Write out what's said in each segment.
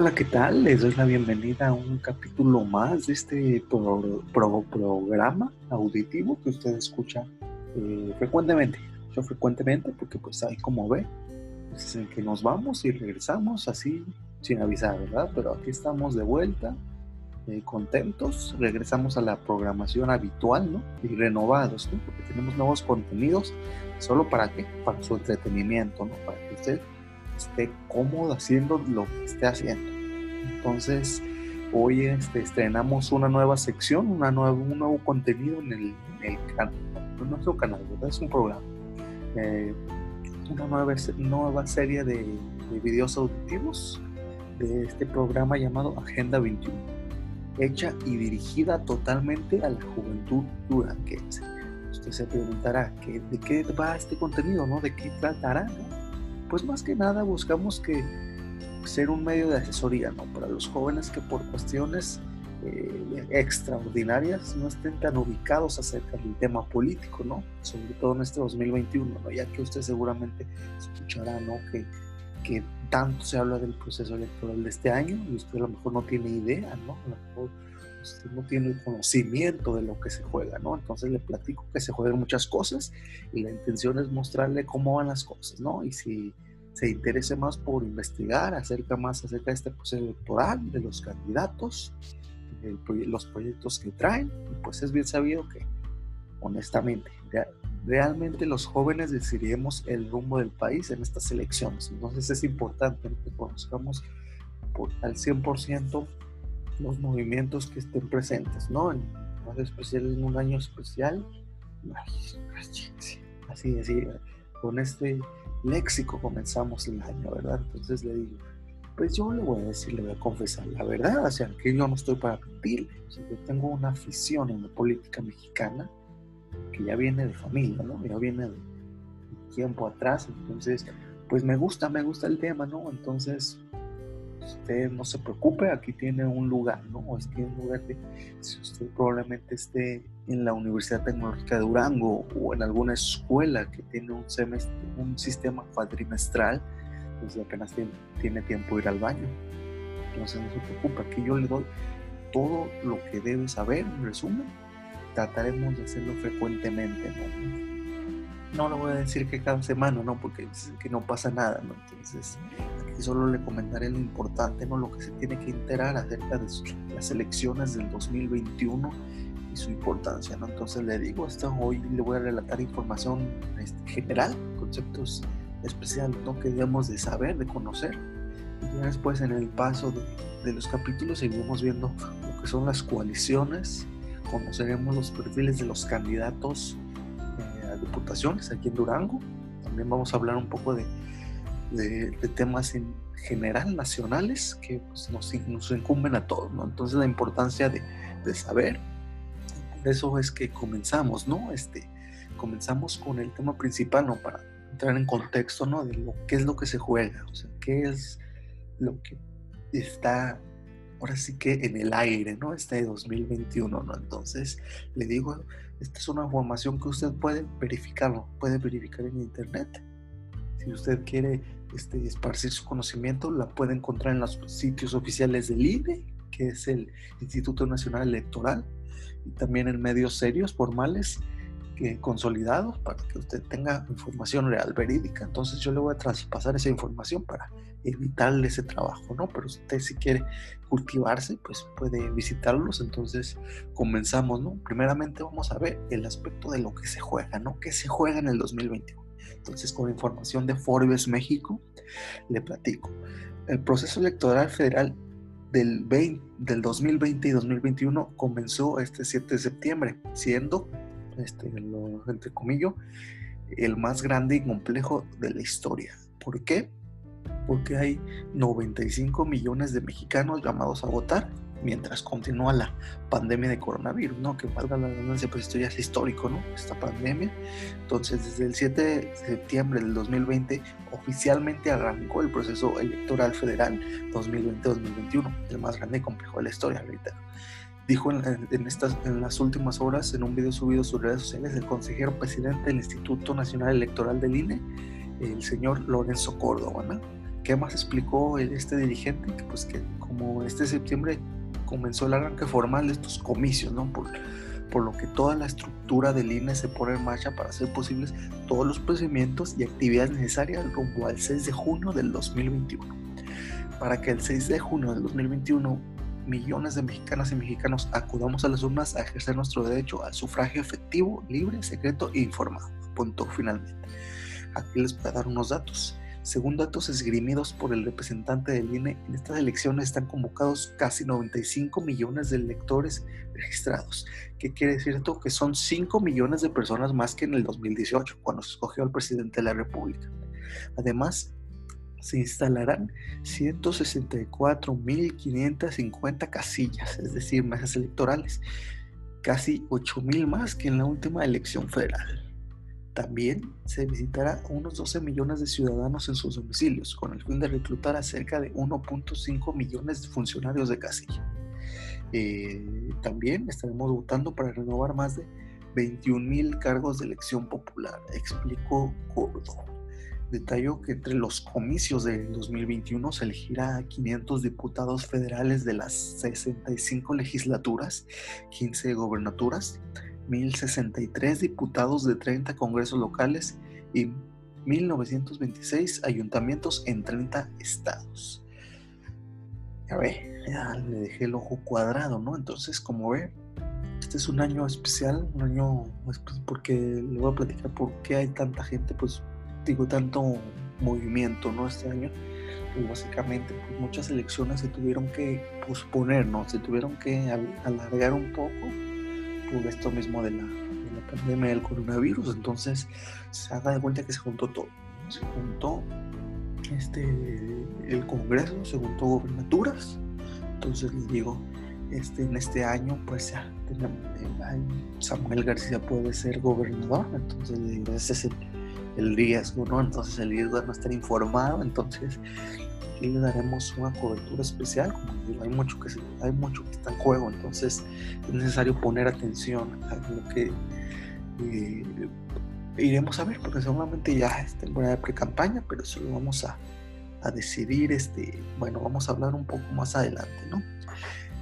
Hola, ¿qué tal? Les doy la bienvenida a un capítulo más de este programa auditivo que usted escucha eh, frecuentemente. Yo frecuentemente porque pues ahí como ve, pues, es en que nos vamos y regresamos así sin avisar, ¿verdad? Pero aquí estamos de vuelta, eh, contentos, regresamos a la programación habitual, ¿no? Y renovados, ¿no? Porque tenemos nuevos contenidos, ¿solo para qué? Para su entretenimiento, ¿no? Para que usted esté cómodo haciendo lo que esté haciendo. Entonces, hoy este, estrenamos una nueva sección, una nueva, un nuevo contenido en el, canal, en nuestro canal, ¿verdad? Es un programa. Eh, una nueva, nueva serie de, de videos auditivos de este programa llamado Agenda 21, hecha y dirigida totalmente a la juventud duranguense. Usted se preguntará, ¿de qué va este contenido? ¿no? ¿De qué tratará? ¿no? Pues más que nada buscamos que ser un medio de asesoría, ¿no? Para los jóvenes que por cuestiones eh, extraordinarias no estén tan ubicados acerca del tema político, ¿no? Sobre todo en este 2021, ¿no? Ya que usted seguramente escuchará, ¿no? Que, que tanto se habla del proceso electoral de este año y usted a lo mejor no tiene idea, ¿no? A lo mejor no tiene conocimiento de lo que se juega, ¿no? Entonces le platico que se juegan muchas cosas y la intención es mostrarle cómo van las cosas, ¿no? Y si se interese más por investigar acerca más acerca de este proceso electoral, de los candidatos, los proyectos que traen, pues es bien sabido que, honestamente, realmente los jóvenes decidiremos el rumbo del país en estas elecciones. Entonces es importante que conozcamos por, al 100% los movimientos que estén presentes, ¿no? En, más especial en un año especial. Así, así, con este léxico comenzamos el año, ¿verdad? Entonces le digo, pues yo le voy a decir, le voy a confesar la verdad, o sea, que yo no estoy para mentirle, o sea, yo tengo una afición en la política mexicana que ya viene de familia, ¿no? Ya viene de tiempo atrás, entonces, pues me gusta, me gusta el tema, ¿no? Entonces, usted no se preocupe, aquí tiene un lugar, ¿no? Es que un lugar que si usted probablemente esté en la Universidad Tecnológica de Durango o en alguna escuela que tiene un semestre, un sistema cuadrimestral, pues apenas tiene, tiene tiempo ir al baño. Entonces no se preocupe, aquí yo le doy todo lo que debe saber, en resumen, trataremos de hacerlo frecuentemente, ¿no? No le voy a decir que cada semana, no, porque que no pasa nada, ¿no? Entonces, aquí solo le comentaré lo importante, ¿no? Lo que se tiene que enterar acerca de las elecciones del 2021 y su importancia, ¿no? Entonces le digo, esto hoy le voy a relatar información este, general, conceptos especiales, ¿no? Que debemos de saber, de conocer. Y ya después en el paso de, de los capítulos seguiremos viendo lo que son las coaliciones, conoceremos los perfiles de los candidatos diputaciones aquí en Durango. También vamos a hablar un poco de, de, temas en general nacionales que pues, nos, nos, incumben a todos, ¿no? Entonces la importancia de, de, saber, por eso es que comenzamos, ¿no? Este, comenzamos con el tema principal, ¿no? Para entrar en contexto, ¿no? De lo, qué es lo que se juega, o sea, qué es lo que está ahora sí que en el aire, ¿no? Este 2021, ¿no? Entonces, le digo, esta es una información que usted puede verificarlo, puede verificar en internet. Si usted quiere este, esparcir su conocimiento, la puede encontrar en los sitios oficiales del INE, que es el Instituto Nacional Electoral, y también en medios serios, formales, consolidados para que usted tenga información real, verídica. Entonces yo le voy a traspasar esa información para evitarle ese trabajo, ¿no? Pero usted si quiere cultivarse, pues puede visitarlos. Entonces comenzamos, ¿no? Primeramente vamos a ver el aspecto de lo que se juega, ¿no? ¿Qué se juega en el 2021? Entonces con información de Forbes México, le platico. El proceso electoral federal del, 20, del 2020 y 2021 comenzó este 7 de septiembre, siendo este, entre comillas, el más grande y complejo de la historia. ¿Por qué? Porque hay 95 millones de mexicanos llamados a votar mientras continúa la pandemia de coronavirus, ¿no? Que valga la redundancia, pues esto ya es histórico, ¿no? Esta pandemia. Entonces, desde el 7 de septiembre del 2020, oficialmente arrancó el proceso electoral federal 2020-2021, el más grande y complejo de la historia, ahorita dijo en, estas, en las últimas horas en un video subido a sus redes sociales el consejero presidente del Instituto Nacional Electoral del INE, el señor Lorenzo Córdoba. ¿Qué más explicó este dirigente? Pues que como este septiembre comenzó el arranque formal de estos comicios, ¿no? Por, por lo que toda la estructura del INE se pone en marcha para hacer posibles todos los procedimientos y actividades necesarias rumbo al 6 de junio del 2021. Para que el 6 de junio del 2021 millones de mexicanas y mexicanos acudamos a las urnas a ejercer nuestro derecho al sufragio efectivo, libre, secreto e informado. Punto finalmente. Aquí les voy a dar unos datos. Según datos esgrimidos por el representante del INE, en estas elecciones están convocados casi 95 millones de electores registrados. ¿Qué quiere decir esto? Que son 5 millones de personas más que en el 2018, cuando se escogió al presidente de la República. Además, se instalarán 164.550 casillas, es decir, mesas electorales, casi 8.000 más que en la última elección federal. También se visitará a unos 12 millones de ciudadanos en sus domicilios, con el fin de reclutar a cerca de 1.5 millones de funcionarios de casilla. Eh, también estaremos votando para renovar más de 21 mil cargos de elección popular, explicó Gordo. Detalló que entre los comicios de 2021 se elegirá a 500 diputados federales de las 65 legislaturas, 15 gobernaturas, 1.063 diputados de 30 congresos locales y 1.926 ayuntamientos en 30 estados. Ya ve, ya le dejé el ojo cuadrado, ¿no? Entonces, como ve, este es un año especial, un año porque le voy a platicar por qué hay tanta gente, pues digo, tanto movimiento, ¿no? Este año, pues básicamente pues, muchas elecciones se tuvieron que posponer, ¿no? Se tuvieron que alargar un poco por esto mismo de la, pandemia del coronavirus. Entonces, se haga de cuenta que se juntó todo. Se juntó este, el Congreso, se juntó gobernaturas. Entonces les digo, este, en este año, pues ya eh, Samuel García puede ser gobernador. Entonces, ese es el, el riesgo, ¿no? Entonces, el riesgo de no estar informado. Entonces, aquí le daremos una cobertura especial, como digo, hay mucho que hay mucho que está en juego, entonces es necesario poner atención a lo que eh, iremos a ver, porque seguramente ya es temporada de pre-campaña, pero eso lo vamos a, a decidir, este, bueno, vamos a hablar un poco más adelante, ¿no?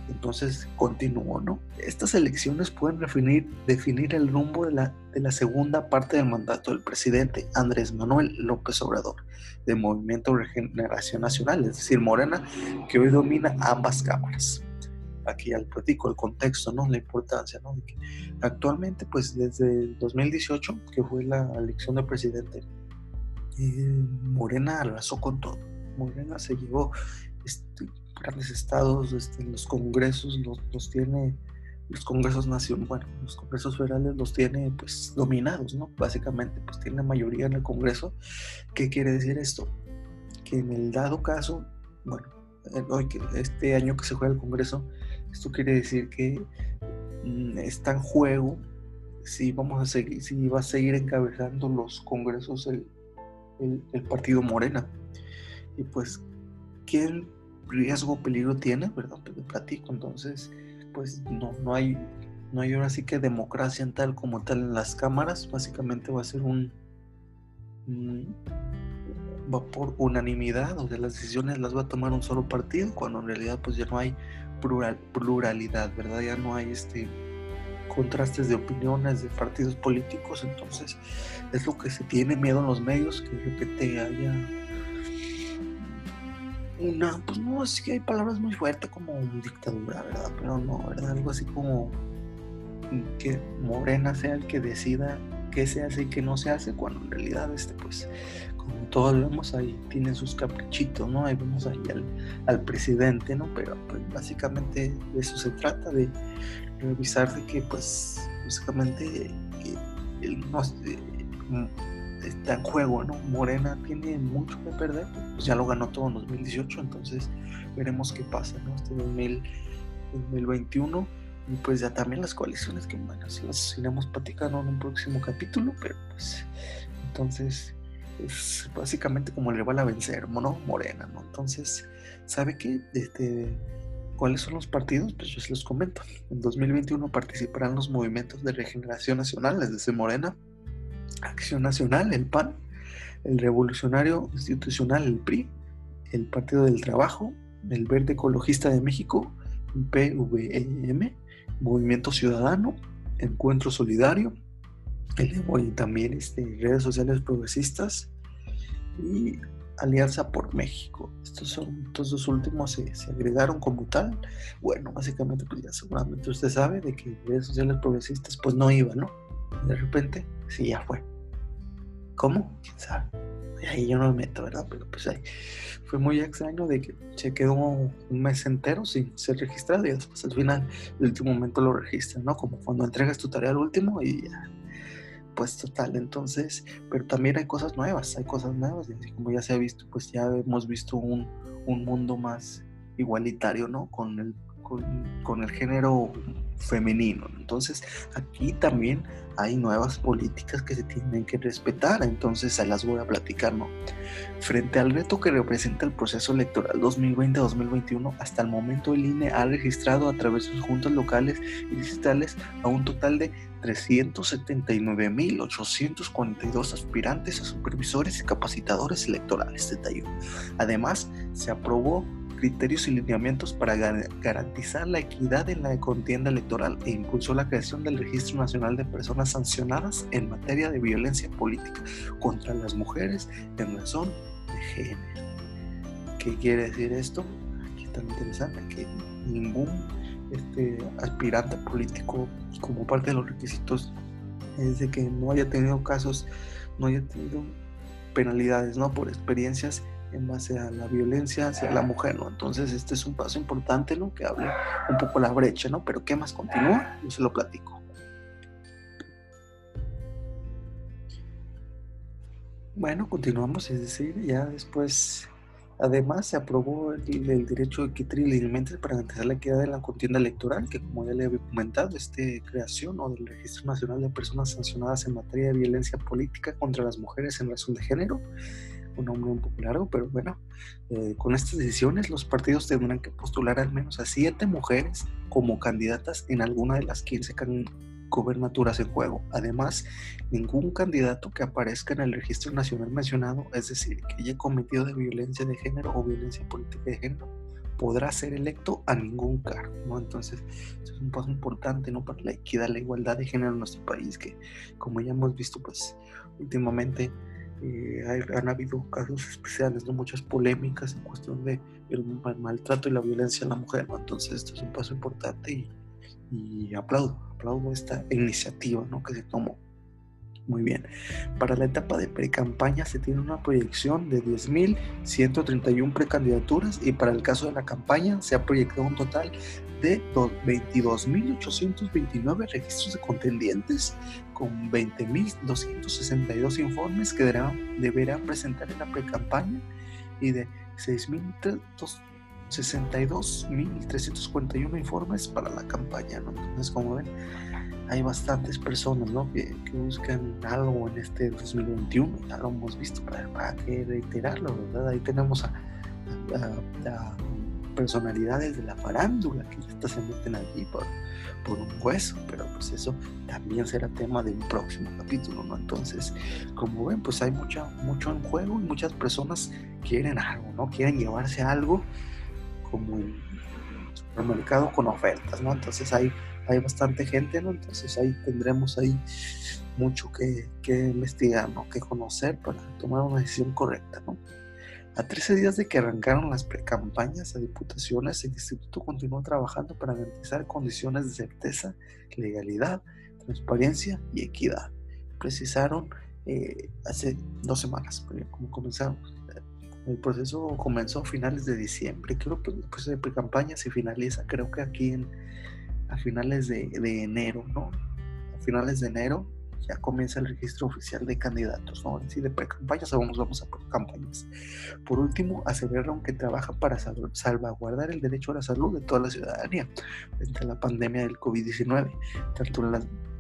Entonces continúo, ¿no? Estas elecciones pueden definir, el rumbo de la, de la segunda parte del mandato del presidente Andrés Manuel López Obrador, de Movimiento Regeneración Nacional, es decir, Morena, que hoy domina ambas cámaras. Aquí ya le platico el contexto, ¿no? La importancia, ¿no? actualmente, pues desde 2018, que fue la elección del presidente, eh, Morena arrasó con todo. Morena se llevó este, grandes estados, este, los congresos los, tiene, los congresos nacionales, bueno, los congresos federales los tiene pues dominados, ¿no? Básicamente, pues tiene mayoría en el congreso. ¿Qué quiere decir esto? Que en el dado caso, bueno, hoy este año que se juega el congreso, esto quiere decir que mm, está en juego si vamos a seguir, si va a seguir encabezando los congresos el, el, el partido Morena. Y pues, ¿quién riesgo, peligro tiene, ¿verdad? Te platico, entonces, pues no, no hay, no hay ahora sí que democracia en tal como tal en las cámaras, básicamente va a ser un, va por unanimidad, donde las decisiones las va a tomar un solo partido, cuando en realidad pues ya no hay plural, pluralidad, ¿verdad? Ya no hay este contrastes de opiniones de partidos políticos, entonces es lo que se tiene miedo en los medios, que de repente haya una, pues no, es que hay palabras muy fuertes como dictadura, ¿verdad? Pero no, ¿verdad? Algo así como que Morena sea el que decida qué se hace y qué no se hace, cuando en realidad, este, pues, como todos vemos, ahí tienen sus caprichitos, ¿no? Ahí vemos ahí al, presidente, ¿no? Pero pues básicamente de eso se trata, de revisar de que, pues, básicamente, el, no, está en juego, ¿no? Morena tiene mucho que perder, pues ya lo ganó todo en 2018, entonces veremos qué pasa, ¿no? Este 2021 y pues ya también las coaliciones que, bueno, si las iremos platicando en un próximo capítulo, pero pues entonces es básicamente como le va a vencer, ¿no? Morena, ¿no? Entonces, ¿sabe qué? Este, ¿Cuáles son los partidos? Pues yo se los comento. En 2021 participarán los movimientos de regeneración nacional, desde Morena, Acción Nacional, el PAN, el Revolucionario Institucional, el PRI, el Partido del Trabajo, el Verde Ecologista de México, PVM, Movimiento Ciudadano, Encuentro Solidario, el y también este, redes sociales progresistas y Alianza por México. Estos son estos dos últimos se, se, agregaron como tal. Bueno, básicamente pues ya seguramente usted sabe de que redes sociales progresistas pues no iban, ¿no? de repente, sí, ya fue. ¿Cómo? ¿Quién sabe? ahí yo no me meto, ¿verdad? Pero pues ahí fue muy extraño de que se quedó un mes entero sin ser registrado y después al final, el último momento lo registran, ¿no? Como cuando entregas tu tarea al último y ya, pues total, entonces, pero también hay cosas nuevas, hay cosas nuevas, y así como ya se ha visto, pues ya hemos visto un, un mundo más igualitario, ¿no? Con el con, el género femenino. Entonces, aquí también hay nuevas políticas que se tienen que respetar, entonces se las voy a platicar, ¿no? Frente al reto que representa el proceso electoral 2020-2021, hasta el momento el INE ha registrado a través de sus juntas locales y digitales a un total de 379.842 aspirantes a supervisores y capacitadores electorales, detalló. Además, se aprobó criterios y lineamientos para garantizar la equidad en la contienda electoral e impulsó la creación del Registro Nacional de Personas Sancionadas en materia de violencia política contra las mujeres en razón de género. ¿Qué quiere decir esto? Aquí está interesante, que ningún este, aspirante político como parte de los requisitos es que no haya tenido casos, no haya tenido penalidades, ¿no? Por experiencias en base a la violencia hacia la mujer, ¿no? Entonces este es un paso importante, ¿no? Que hable un poco la brecha, ¿no? Pero ¿qué más continúa? Yo se lo platico. Bueno, continuamos, es decir, ya después, además se aprobó el, derecho de quitar lineamientos para garantizar la equidad de la contienda electoral, que como ya le había comentado, este creación o del Registro Nacional de Personas Sancionadas en materia de violencia política contra las mujeres en razón de género, un nombre un poco largo, pero bueno, eh, con estas decisiones los partidos tendrán que postular al menos a siete mujeres como candidatas en alguna de las 15 gobernaturas en juego. Además, ningún candidato que aparezca en el registro nacional mencionado, es decir, que haya cometido de violencia de género o violencia política de género, podrá ser electo a ningún cargo, ¿no? Entonces, eso es un paso importante, ¿no? Para la equidad, la igualdad de género en nuestro país, que como ya hemos visto, pues, últimamente eh, han habido casos especiales, ¿no? muchas polémicas en cuestión de el maltrato y la violencia a la mujer. Entonces, esto es un paso importante y, aplaudo, aplaudo esta iniciativa ¿no? que se tomó. Muy bien. Para la etapa de pre-campaña se tiene una proyección de 10.131 precandidaturas y para el caso de la campaña se ha proyectado un total de 22.829 registros de contendientes con 20.262 informes que deberán, presentar en la pre-campaña y de 6.62.341 informes para la campaña. ¿no? Entonces, como ven, hay bastantes personas ¿no? que, buscan algo en este 2021, ya lo hemos visto, para, para que reiterarlo, ¿verdad? Ahí tenemos a personalidades de la farándula que ya se meten allí por, por un hueso, pero pues eso también será tema de un próximo capítulo, ¿no? Entonces, como ven, pues hay mucha, mucho en juego y muchas personas quieren algo, ¿no? Quieren llevarse algo como el supermercado con ofertas, ¿no? Entonces hay, hay bastante gente, ¿no? Entonces ahí tendremos ahí mucho que, que investigar, ¿no? Que conocer para tomar una decisión correcta, ¿no? A 13 días de que arrancaron las precampañas a diputaciones, el instituto continuó trabajando para garantizar condiciones de certeza, legalidad, transparencia y equidad. Precisaron eh, hace dos semanas, como comenzamos. El proceso comenzó a finales de diciembre, creo que proceso de precampaña se finaliza, creo que aquí en, a finales de, de enero, ¿no? A finales de enero ya comienza el registro oficial de candidatos, ¿no? En sí, de pre-campañas vamos, vamos a campañas. Por último, aseveraron que trabaja para salvaguardar el derecho a la salud de toda la ciudadanía frente a la pandemia del COVID-19, tanto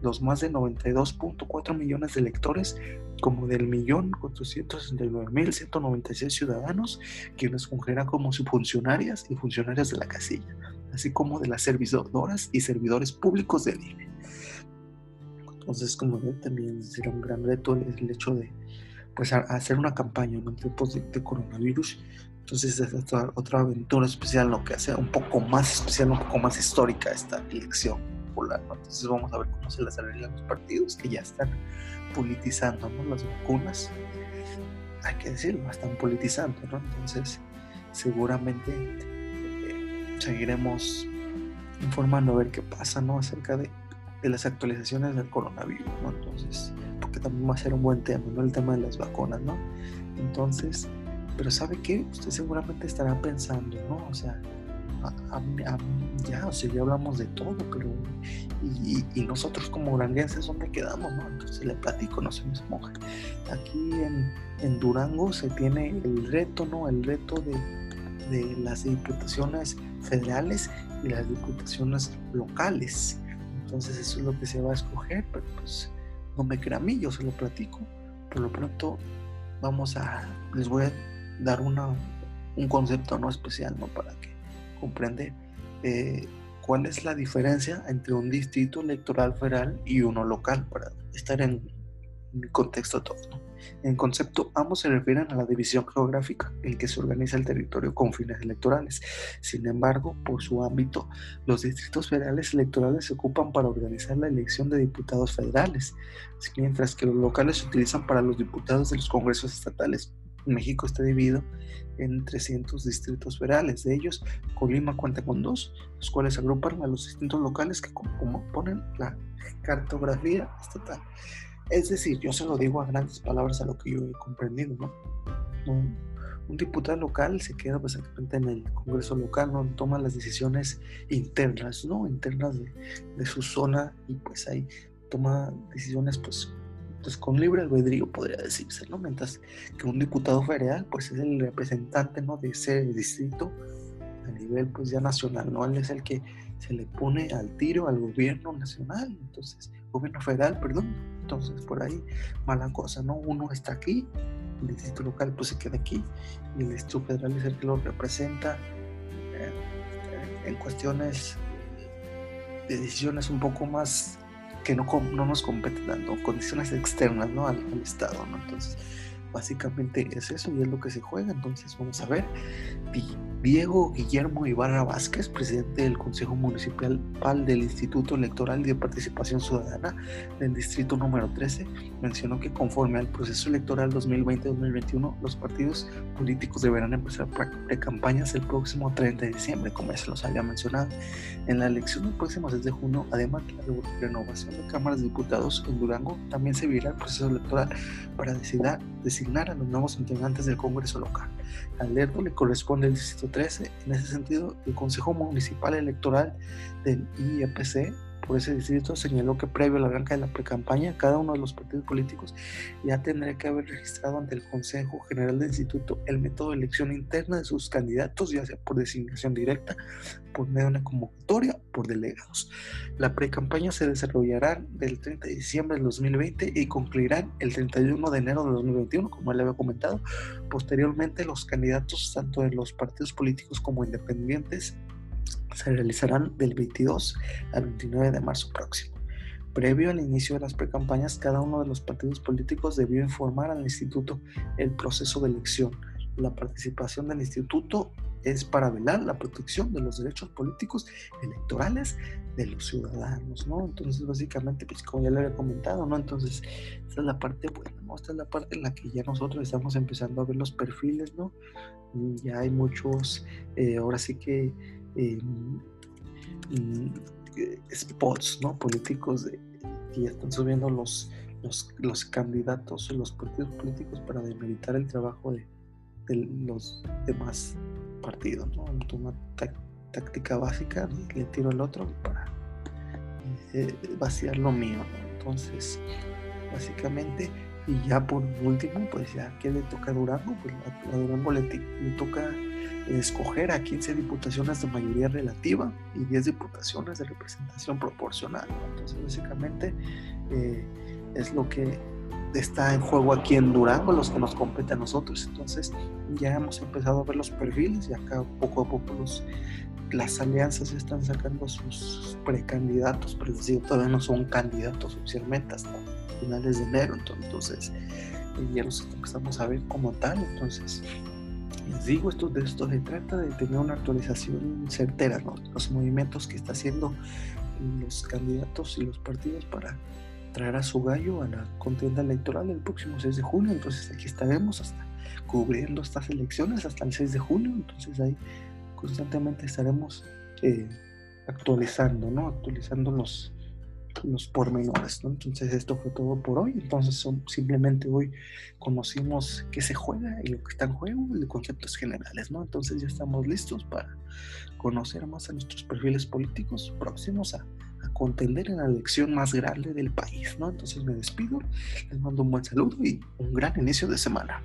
los más de 92.4 millones de electores como del millón 469.196 ciudadanos quienes fungirán como funcionarias y funcionarias de la casilla, así como de las servidoras y servidores públicos del INE. Entonces, como ven, también será un gran reto el hecho de pues, hacer una campaña en tiempos de, coronavirus. Entonces es otra, otra aventura especial, lo que hace un poco más especial, un poco más histórica esta elección popular. Entonces vamos a ver cómo se les arreglan los partidos que ya están politizando ¿no? las vacunas. Hay que decirlo, están politizando, ¿no? Entonces seguramente eh, seguiremos informando a ver qué pasa, ¿no? Acerca de, de las actualizaciones del coronavirus, ¿no? Entonces, porque también va a ser un buen tema, ¿no? El tema de las vacunas, ¿no? Entonces, pero ¿sabe qué? Usted seguramente estará pensando, ¿no? O sea, ya, o ya hablamos de todo, pero y, nosotros como duranguenses, ¿dónde quedamos? No? Entonces le platico, no se me moja. Aquí en, Durango se tiene el reto, ¿no? El reto de, de las diputaciones federales y las diputaciones locales. Entonces eso es lo que se va a escoger, pero pues no me crea a mí, yo se lo platico. Por lo pronto vamos a, les voy a dar una, un concepto no especial, ¿no? Para que comprender eh, cuál es la diferencia entre un distrito electoral federal y uno local, para estar en, contexto todo. En concepto, ambos se refieren a la división geográfica en que se organiza el territorio con fines electorales. Sin embargo, por su ámbito, los distritos federales electorales se ocupan para organizar la elección de diputados federales, mientras que los locales se utilizan para los diputados de los congresos estatales. México está dividido en 300 distritos federales. De ellos, Colima cuenta con dos, los cuales agrupan a los distintos locales que componen la cartografía estatal. Es decir, yo se lo digo a grandes palabras a lo que yo he comprendido, ¿no? Un, diputado local se queda pues en el Congreso local, ¿no? Toma las decisiones internas, ¿no? Internas de, de su zona y pues ahí toma decisiones pues con libre albedrío podría decirse, ¿no? Mientras que un diputado federal pues es el representante, ¿no? De ese distrito a nivel pues ya nacional, ¿no? Él es el que se le pone al tiro al gobierno nacional, entonces, gobierno federal, perdón, entonces por ahí mala cosa, ¿no? Uno está aquí, el distrito local pues se queda aquí y el distrito federal es el que lo representa eh, en cuestiones de decisiones un poco más que no, no nos competen dando condiciones externas ¿no? al, al Estado. ¿no? Entonces, básicamente es eso y es lo que se juega. Entonces, vamos a ver. Diego Guillermo Ibarra Vázquez, presidente del Consejo Municipal del Instituto Electoral de Participación Ciudadana del Distrito número 13, mencionó que conforme al proceso electoral 2020-2021, los partidos políticos deberán empezar pre-campañas el próximo 30 de diciembre, como ya se los había mencionado. En la elección del próximo 6 de junio, además de la renovación de cámaras de diputados en Durango, también se vivirá el proceso electoral para designar a los nuevos integrantes del Congreso local. Al le corresponde el Distrito 13. En ese sentido, el Consejo Municipal Electoral del IEPC por ese distrito señaló que previo a la arranque de la precampaña, cada uno de los partidos políticos ya tendría que haber registrado ante el Consejo General del Instituto el método de elección interna de sus candidatos, ya sea por designación directa, por medio de una convocatoria, por delegados. La precampaña se desarrollará del 30 de diciembre del 2020 y concluirá el 31 de enero de 2021, como le había comentado. Posteriormente, los candidatos, tanto de los partidos políticos como independientes, se realizarán del 22 al 29 de marzo próximo. Previo al inicio de las precampañas, cada uno de los partidos políticos debió informar al instituto el proceso de elección. La participación del instituto es para velar la protección de los derechos políticos electorales de los ciudadanos, ¿no? Entonces, básicamente, pues como ya le había comentado, ¿no? Entonces, esta es la parte buena, ¿no? Esta es la parte en la que ya nosotros estamos empezando a ver los perfiles, ¿no? Ya hay muchos, eh, ahora sí que Em, spots ¿no? políticos de, que ya están subiendo los, los, los, candidatos, los partidos políticos para demeritar el trabajo de, los demás partidos. ¿no? Una táctica básica, le tiro al otro para eh, vaciar lo mío. Entonces, básicamente, y ya por último, pues ya que le toca a Durango, pues a, Durango le toca escoger a 15 diputaciones de mayoría relativa y 10 diputaciones de representación proporcional. Entonces, básicamente eh, es lo que está en juego aquí en Durango, los que nos compete a nosotros. Entonces, ya hemos empezado a ver los perfiles y acá poco a poco los, las alianzas están sacando sus precandidatos, pero todavía no son candidatos oficialmente hasta finales de enero. Entonces, ya los empezamos a ver como tal. Entonces, les digo, esto, de esto se trata de tener una actualización certera, ¿no? Los movimientos que está haciendo los candidatos y los partidos para traer a su gallo a la contienda electoral el próximo 6 de junio. Entonces aquí estaremos hasta cubriendo estas elecciones hasta el 6 de junio. Entonces ahí constantemente estaremos eh, actualizando, ¿no? Actualizando los, pormenores, ¿no? Entonces esto fue todo por hoy. Entonces simplemente hoy conocimos qué se juega y lo que está en juego y conceptos generales, ¿no? Entonces ya estamos listos para conocer más a nuestros perfiles políticos próximos a, a contender en la elección más grande del país, ¿no? Entonces me despido, les mando un buen saludo y un gran inicio de semana.